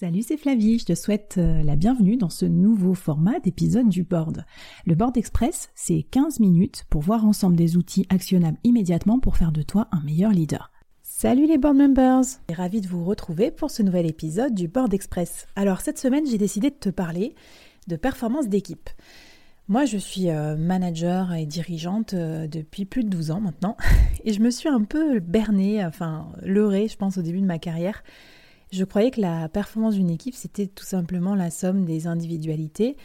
Salut, c'est Flavie, je te souhaite euh, la bienvenue dans ce nouveau format d'épisode du board. Le board express, c'est 15 minutes pour voir ensemble des outils actionnables immédiatement pour faire de toi un meilleur leader. Salut les board members suis ravie de vous retrouver pour ce nouvel épisode du board express. Alors cette semaine, j'ai décidé de te parler de performance d'équipe. Moi, je suis euh, manager et dirigeante euh, depuis plus de 12 ans maintenant, et je me suis un peu bernée, enfin leurrée, je pense, au début de ma carrière, je croyais que la performance d'une équipe, c'était tout simplement la somme des individualités.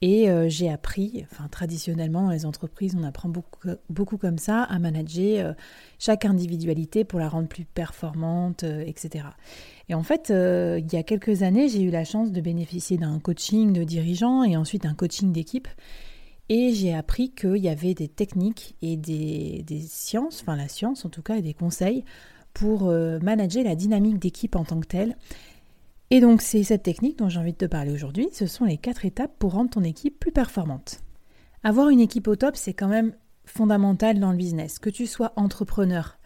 Et euh, j'ai appris, enfin traditionnellement dans les entreprises, on apprend beaucoup, beaucoup comme ça, à manager euh, chaque individualité pour la rendre plus performante, euh, etc. Et en fait, il y a quelques années, j'ai eu la chance de bénéficier d'un coaching de dirigeants et ensuite un coaching d'équipe. Et j'ai appris qu'il y avait des techniques et des, sciences, enfin la science en tout cas, et des conseils pour euh, manager la dynamique d'équipe en tant que telle. Et donc c'est cette technique dont j'ai envie de te parler aujourd'hui. Ce sont les quatre étapes pour rendre ton équipe plus performante. Avoir une équipe au top, c'est quand même fondamental dans le business. Que tu sois entrepreneur,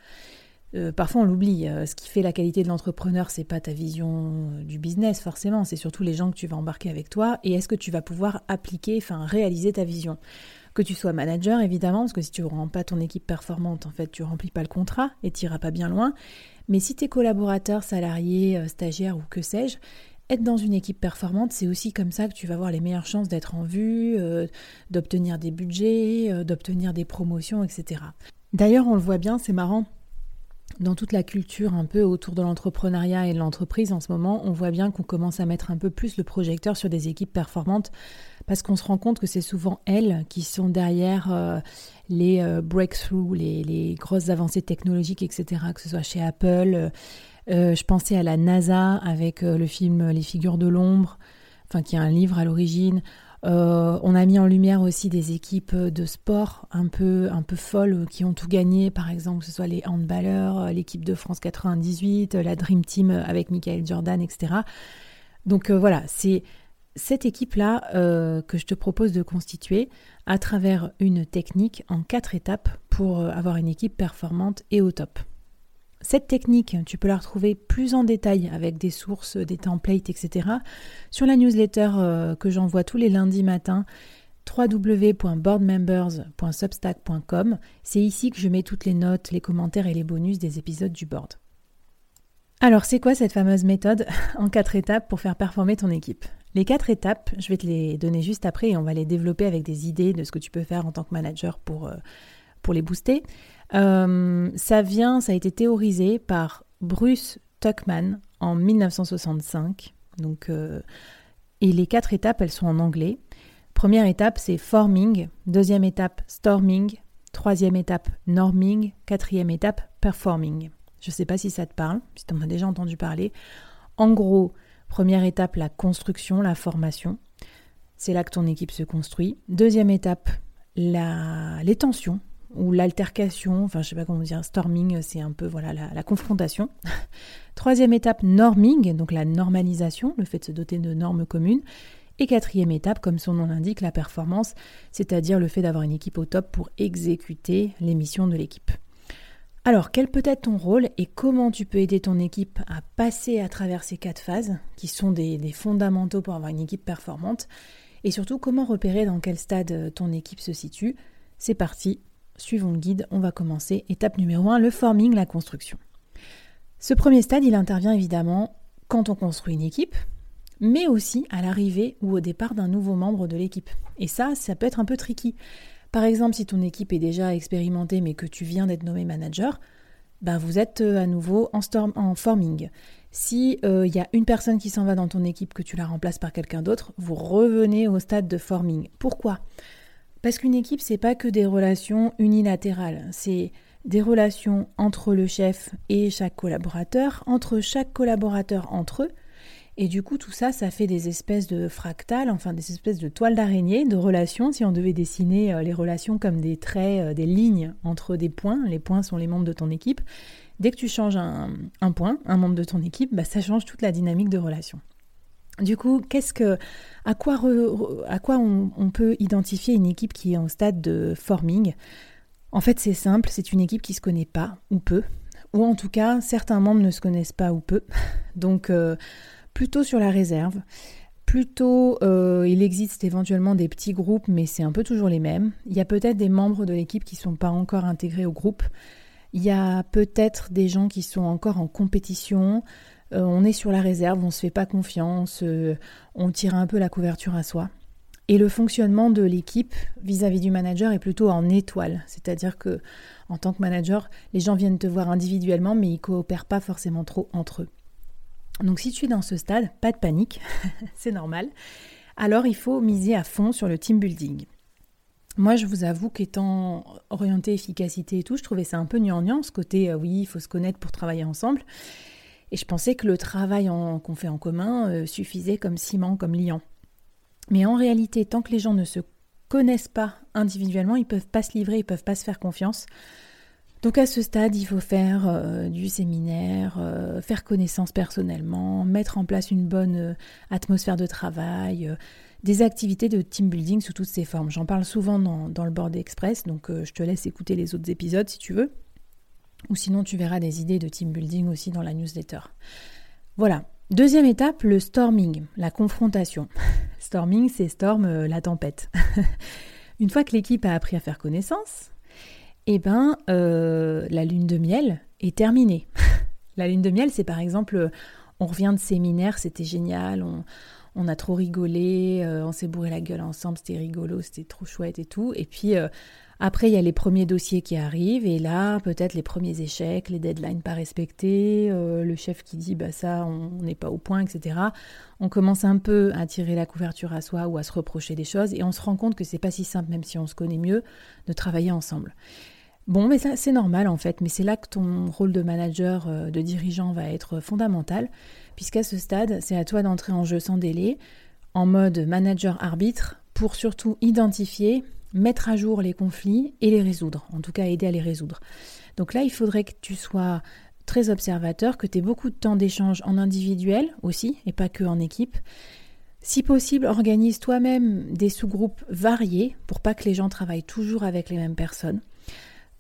euh, parfois on l'oublie. Euh, ce qui fait la qualité de l'entrepreneur, c'est pas ta vision du business forcément, c'est surtout les gens que tu vas embarquer avec toi et est-ce que tu vas pouvoir appliquer, enfin réaliser ta vision. Que tu sois manager, évidemment, parce que si tu ne rends pas ton équipe performante, en fait, tu remplis pas le contrat et tu n'iras pas bien loin. Mais si tes collaborateurs, salariés, euh, stagiaires ou que sais-je, être dans une équipe performante, c'est aussi comme ça que tu vas avoir les meilleures chances d'être en vue, euh, d'obtenir des budgets, euh, d'obtenir des promotions, etc. D'ailleurs, on le voit bien, c'est marrant. Dans toute la culture un peu autour de l'entrepreneuriat et de l'entreprise en ce moment, on voit bien qu'on commence à mettre un peu plus le projecteur sur des équipes performantes parce qu'on se rend compte que c'est souvent elles qui sont derrière euh, les euh, breakthroughs, les, grosses avancées technologiques, etc., que ce soit chez Apple. Euh, je pensais à la NASA avec le film Les figures de l'ombre, enfin qui est un livre à l'origine. On a mis en lumière aussi des équipes de sport un peu, un peu folles qui ont tout gagné, par exemple, que ce soit les handballeurs, l'équipe de France 98, la Dream Team avec Michael Jordan, etc. Donc voilà, c'est cette équipe-là euh, que je te propose de constituer à travers une technique en quatre étapes pour euh, avoir une équipe performante et au top. Cette technique, tu peux la retrouver plus en détail avec des sources, des templates, etc. sur la newsletter euh, que j'envoie tous les lundis matins www.boardmembers.substack.com. C'est ici que je mets toutes les notes, les commentaires et les bonus des épisodes du board. Alors, c'est quoi cette fameuse méthode en quatre étapes pour faire performer ton équipe? Les quatre étapes, je vais te les donner juste après et on va les développer avec des idées de ce que tu peux faire en tant que manager pour, euh, pour les booster. Euh, ça vient, ça a été théorisé par Bruce Tuckman en 1965. Donc, euh, et les quatre étapes, elles sont en anglais. Première étape, c'est forming. Deuxième étape, storming. Troisième étape, norming. Quatrième étape, performing. Je ne sais pas si ça te parle, si tu en as déjà entendu parler. En gros, Première étape, la construction, la formation. C'est là que ton équipe se construit. Deuxième étape, la, les tensions ou l'altercation, enfin je sais pas comment dire, storming, c'est un peu voilà la, confrontation. Troisième étape, norming, donc la normalisation, le fait de se doter de normes communes. Et quatrième étape, comme son nom l'indique, la performance, c'est-à-dire le fait d'avoir une équipe au top pour exécuter les missions de l'équipe. Alors, quel peut être ton rôle et comment tu peux aider ton équipe à passer à travers ces quatre phases qui sont des, fondamentaux pour avoir une équipe performante? Et surtout comment repérer dans quel stade euh, ton équipe se situe? C'est parti, suivons le guide, on va commencer. Étape numéro 1, le forming, la construction. Ce premier stade, il intervient évidemment quand on construit une équipe, mais aussi à l'arrivée ou au départ d'un nouveau membre de l'équipe. Et ça, ça peut être un peu tricky. Par exemple, si ton équipe est déjà expérimentée mais que tu viens d'être nommé manager, ben vous êtes euh, à nouveau en, storm, en forming. Si il euh, y a une personne qui s'en va dans ton équipe, que tu la remplaces par quelqu'un d'autre, vous revenez au stade de forming. Pourquoi? Parce qu'une équipe, c'est pas que des relations unilatérales, c'est des relations entre le chef et chaque collaborateur, entre chaque collaborateur entre eux, et du coup, tout ça, ça fait des espèces de fractales, enfin des espèces de toiles d'araignée, de relations. Si on devait dessiner euh, les relations comme des traits, euh, des lignes entre des points, les points sont les membres de ton équipe. Dès que tu changes un, point, un membre de ton équipe, bah, ça change toute la dynamique de relation. Du coup, qu'est-ce que, à quoi, on, peut identifier une équipe qui est en stade de forming? En fait, c'est simple, c'est une équipe qui se connaît pas ou peu, ou en tout cas, certains membres ne se connaissent pas ou peu. Donc, euh, plutôt sur la réserve. Plutôt, euh, il existe éventuellement des petits groupes, mais c'est un peu toujours les mêmes. Il y a peut-être des membres de l'équipe qui ne sont pas encore intégrés au groupe. Il y a peut-être des gens qui sont encore en compétition. Euh, on est sur la réserve, on ne se fait pas confiance, euh, on tire un peu la couverture à soi. Et le fonctionnement de l'équipe vis-à-vis du manager est plutôt en étoile, c'est-à-dire que en tant que manager, les gens viennent te voir individuellement, mais ils coopèrent pas forcément trop entre eux. Donc si tu es dans ce stade, pas de panique, c'est normal. Alors il faut miser à fond sur le team building. Moi, je vous avoue qu'étant orienté efficacité et tout, je trouvais ça un peu gnangnan, ce côté euh, oui, il faut se connaître pour travailler ensemble. Et je pensais que le travail qu'on fait en commun euh, suffisait comme ciment, comme liant. Mais en réalité, tant que les gens ne se connaissent pas individuellement, ils peuvent pas se livrer, ils peuvent pas se faire confiance. Donc à ce stade, il faut faire euh, du séminaire, euh, faire connaissance personnellement, mettre en place une bonne atmosphère de travail, des activités de team building sous toutes ses formes. J'en parle souvent dans, le Board Express, donc je te laisse écouter les autres épisodes si tu veux. Ou sinon, tu verras des idées de team building aussi dans la newsletter. Voilà. Deuxième étape, le storming, la confrontation. storming, c'est storm, la tempête. Une fois que l'équipe a appris à faire connaissance, eh ben, euh, la lune de miel est terminée. la lune de miel, c'est par exemple, on revient de séminaire, c'était génial, on, a trop rigolé, euh, on s'est bourré la gueule ensemble, c'était rigolo, c'était trop chouette et tout. Et puis euh, après, il y a les premiers dossiers qui arrivent, et là, peut-être les premiers échecs, les deadlines pas respectés, le chef qui dit bah ça, on n'est pas au point, etc. On commence un peu à tirer la couverture à soi ou à se reprocher des choses, et on se rend compte que c'est pas si simple, même si on se connaît mieux, de travailler ensemble. Bon, mais ça, c'est normal en fait, mais c'est là que ton rôle de manager, euh, de dirigeant va être fondamental, puisqu'à ce stade, c'est à toi d'entrer en jeu sans délai, en mode manager-arbitre, pour surtout identifier, mettre à jour les conflits et les résoudre, en tout cas aider à les résoudre. Donc là, il faudrait que tu sois très observateur, que tu aies beaucoup de temps d'échange en individuel aussi, et pas que en équipe. Si possible, organise toi-même des sous-groupes variés pour pas que les gens travaillent toujours avec les mêmes personnes.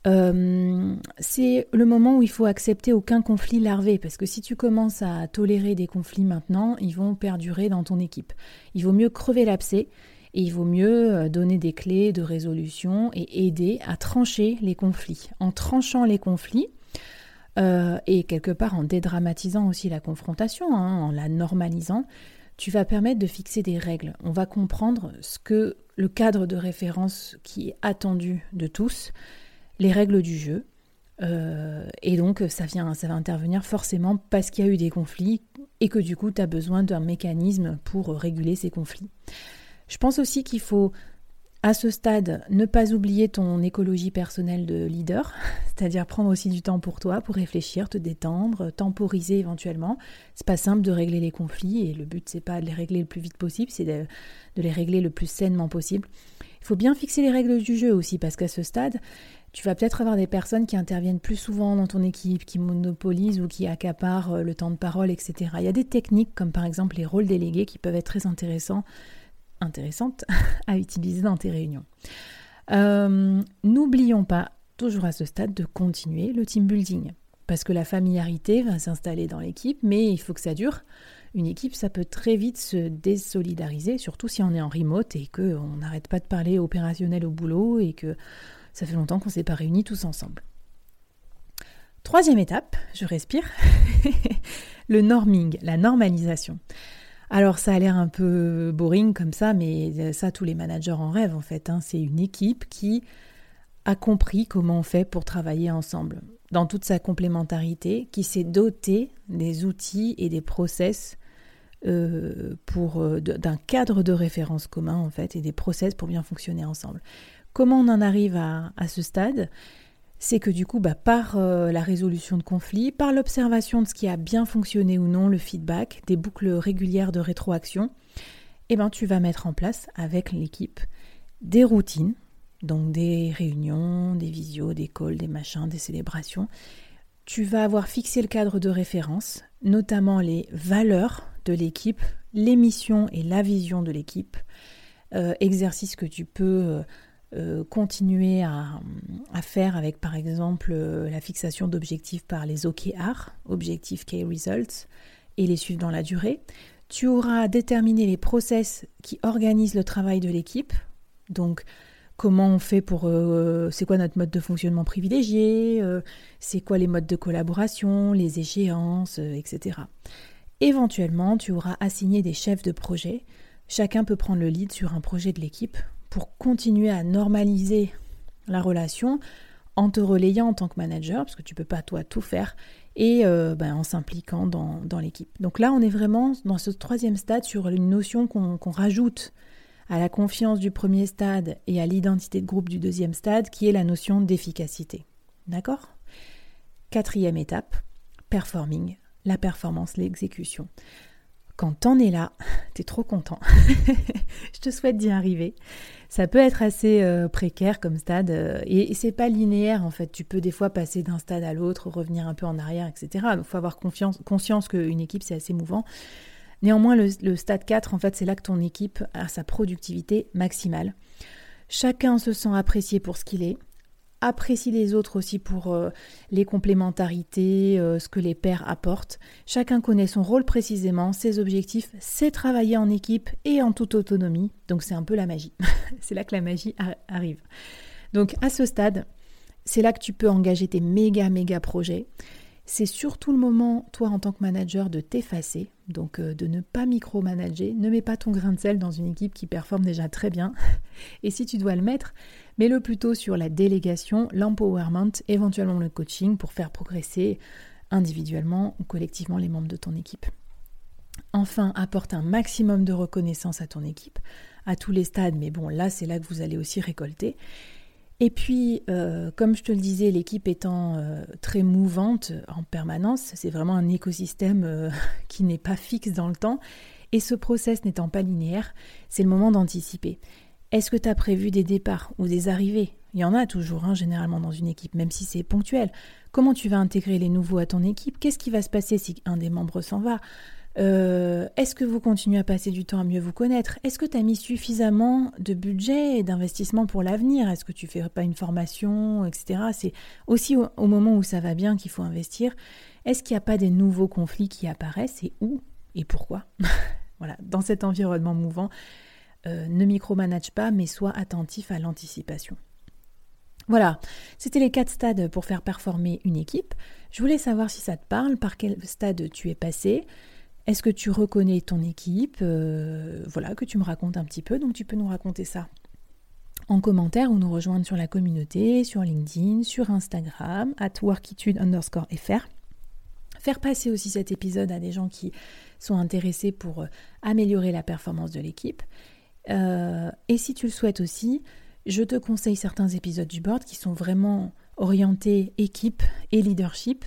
Euh, c'est le moment où il faut accepter aucun conflit larvé, parce que si tu commences à tolérer des conflits maintenant, ils vont perdurer dans ton équipe. Il vaut mieux crever l'abcès et il vaut mieux euh, donner des clés de résolution et aider à trancher les conflits. En tranchant les conflits, euh, et quelque part en dédramatisant aussi la confrontation, hein, en la normalisant, tu vas permettre de fixer des règles. On va comprendre ce que le cadre de référence qui est attendu de tous les règles du jeu. Euh, et donc ça, vient, ça va intervenir forcément parce qu'il y a eu des conflits et que du coup tu as besoin d'un mécanisme pour réguler ces conflits. Je pense aussi qu'il faut à ce stade ne pas oublier ton écologie personnelle de leader, c'est-à-dire prendre aussi du temps pour toi, pour réfléchir, te détendre, temporiser éventuellement. C'est pas simple de régler les conflits et le but c'est pas de les régler le plus vite possible, c'est de, de les régler le plus sainement possible. Il faut bien fixer les règles du jeu aussi parce qu'à ce stade, tu vas peut-être avoir des personnes qui interviennent plus souvent dans ton équipe, qui monopolisent ou qui accaparent euh, le temps de parole, etc. Il y a des techniques comme par exemple les rôles délégués qui peuvent être très intéressants, intéressantes à utiliser dans tes réunions. Euh, n'oublions pas, toujours à ce stade, de continuer le team building. Parce que la familiarité va s'installer dans l'équipe, mais il faut que ça dure. Une équipe, ça peut très vite se désolidariser, surtout si on est en remote et qu'on n'arrête pas de parler opérationnel au boulot et que ça fait longtemps qu'on ne s'est pas réunis tous ensemble. Troisième étape, je respire, le norming, la normalisation. Alors ça a l'air un peu boring comme ça, mais ça tous les managers en rêvent en fait. Hein. C'est une équipe qui a compris comment on fait pour travailler ensemble, dans toute sa complémentarité, qui s'est dotée des outils et des process euh, pour euh, d'un cadre de référence commun en fait et des process pour bien fonctionner ensemble. Comment on en arrive à, ce stade? C'est que du coup, bah, par euh, la résolution de conflits, par l'observation de ce qui a bien fonctionné ou non, le feedback, des boucles régulières de rétroaction, eh ben, tu vas mettre en place avec l'équipe des routines, donc des réunions, des visios, des calls, des machins, des célébrations. Tu vas avoir fixé le cadre de référence, notamment les valeurs de l'équipe, les missions et la vision de l'équipe, euh, exercice que tu peux euh, euh, continuer à, faire avec par exemple euh, la fixation d'objectifs par les OKR, Objective Key Results, et les suivre dans la durée. Tu auras déterminé les process qui organisent le travail de l'équipe. Donc, comment on fait pour... Euh, c'est quoi notre mode de fonctionnement privilégié C'est quoi les modes de collaboration, les échéances, etc. Éventuellement, tu auras assigné des chefs de projet. Chacun peut prendre le lead sur un projet de l'équipe pour continuer à normaliser la relation en te relayant en tant que manager, parce que tu ne peux pas toi tout faire, et euh, ben, en s'impliquant dans, l'équipe. Donc là, on est vraiment dans ce troisième stade sur une notion qu'on rajoute à la confiance du premier stade et à l'identité de groupe du deuxième stade, qui est la notion d'efficacité. D'accord? Quatrième étape, performing, la performance, l'exécution. Quand t'en es là, t'es trop content. Je te souhaite d'y arriver. Ça peut être assez euh, précaire comme stade euh, et, c'est pas linéaire en fait. Tu peux des fois passer d'un stade à l'autre, revenir un peu en arrière, etc. Il faut avoir conscience qu'une équipe c'est assez mouvant. Néanmoins, le, le, stade 4, en fait, c'est là que ton équipe a sa productivité maximale. Chacun se sent apprécié pour ce qu'il est apprécie les autres aussi pour euh, les complémentarités, euh, ce que les pairs apportent. Chacun connaît son rôle précisément, ses objectifs, c'est travailler en équipe et en toute autonomie. Donc c'est un peu la magie. c'est là que la magie arrive. Donc à ce stade, c'est là que tu peux engager tes méga méga projets. C'est surtout le moment, toi en tant que manager, de t'effacer, donc euh, de ne pas micromanager. Ne mets pas ton grain de sel dans une équipe qui performe déjà très bien. Et si tu dois le mettre, mets-le plutôt sur la délégation, l'empowerment, éventuellement le coaching pour faire progresser individuellement ou collectivement les membres de ton équipe. Enfin, apporte un maximum de reconnaissance à ton équipe, à tous les stades, mais bon, là, c'est là que vous allez aussi récolter. Et puis, euh, comme je te le disais, l'équipe étant euh, très mouvante en permanence, c'est vraiment un écosystème euh, qui n'est pas fixe dans le temps. Et ce process n'étant pas linéaire, c'est le moment d'anticiper. Est-ce que tu as prévu des départs ou des arrivées? Il y en a toujours, hein, généralement, dans une équipe, même si c'est ponctuel. Comment tu vas intégrer les nouveaux à ton équipe? Qu'est-ce qui va se passer si un des membres s'en va? Euh, est-ce que vous continuez à passer du temps à mieux vous connaître? Est-ce que tu as mis suffisamment de budget et d'investissement pour l'avenir? Est-ce que tu fais pas une formation, etc. C'est aussi au, moment où ça va bien qu'il faut investir. Est-ce qu'il n'y a pas des nouveaux conflits qui apparaissent et où et pourquoi? Voilà, dans cet environnement mouvant, euh, ne micromanage pas, mais sois attentif à l'anticipation. Voilà, c'était les quatre stades pour faire performer une équipe. Je voulais savoir si ça te parle, par quel stade tu es passé. Est-ce que tu reconnais ton équipe euh, Voilà, que tu me racontes un petit peu. Donc tu peux nous raconter ça en commentaire ou nous rejoindre sur la communauté, sur LinkedIn, sur Instagram, at workitude underscore fr. Faire passer aussi cet épisode à des gens qui sont intéressés pour euh, améliorer la performance de l'équipe. Euh, et si tu le souhaites aussi, je te conseille certains épisodes du board qui sont vraiment orientés équipe et leadership.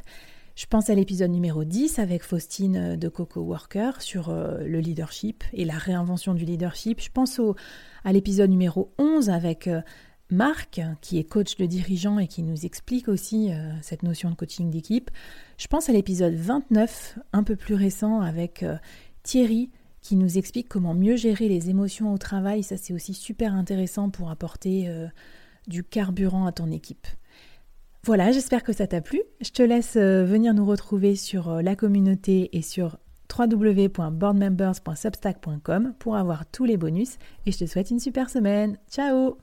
Je pense à l'épisode numéro 10 avec Faustine euh, de Coco Worker sur euh, le leadership et la réinvention du leadership. Je pense au, à l'épisode numéro 11 avec euh, Marc, qui est coach de dirigeant et qui nous explique aussi cette notion de coaching d'équipe. Je pense à l'épisode 29, un peu plus récent, avec Thierry, qui nous explique comment mieux gérer les émotions au travail. Ça, c'est aussi super intéressant pour apporter du carburant à ton équipe. Voilà, j'espère que ça t'a plu. Je te laisse euh, venir nous retrouver sur euh, la communauté et sur www.boardmembers.substack.com pour avoir tous les bonus et je te souhaite une super semaine. Ciao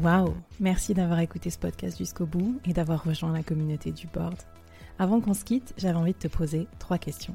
Waouh Merci d'avoir écouté ce podcast jusqu'au bout et d'avoir rejoint la communauté du board. Avant qu'on se quitte, j'avais envie de te poser trois questions.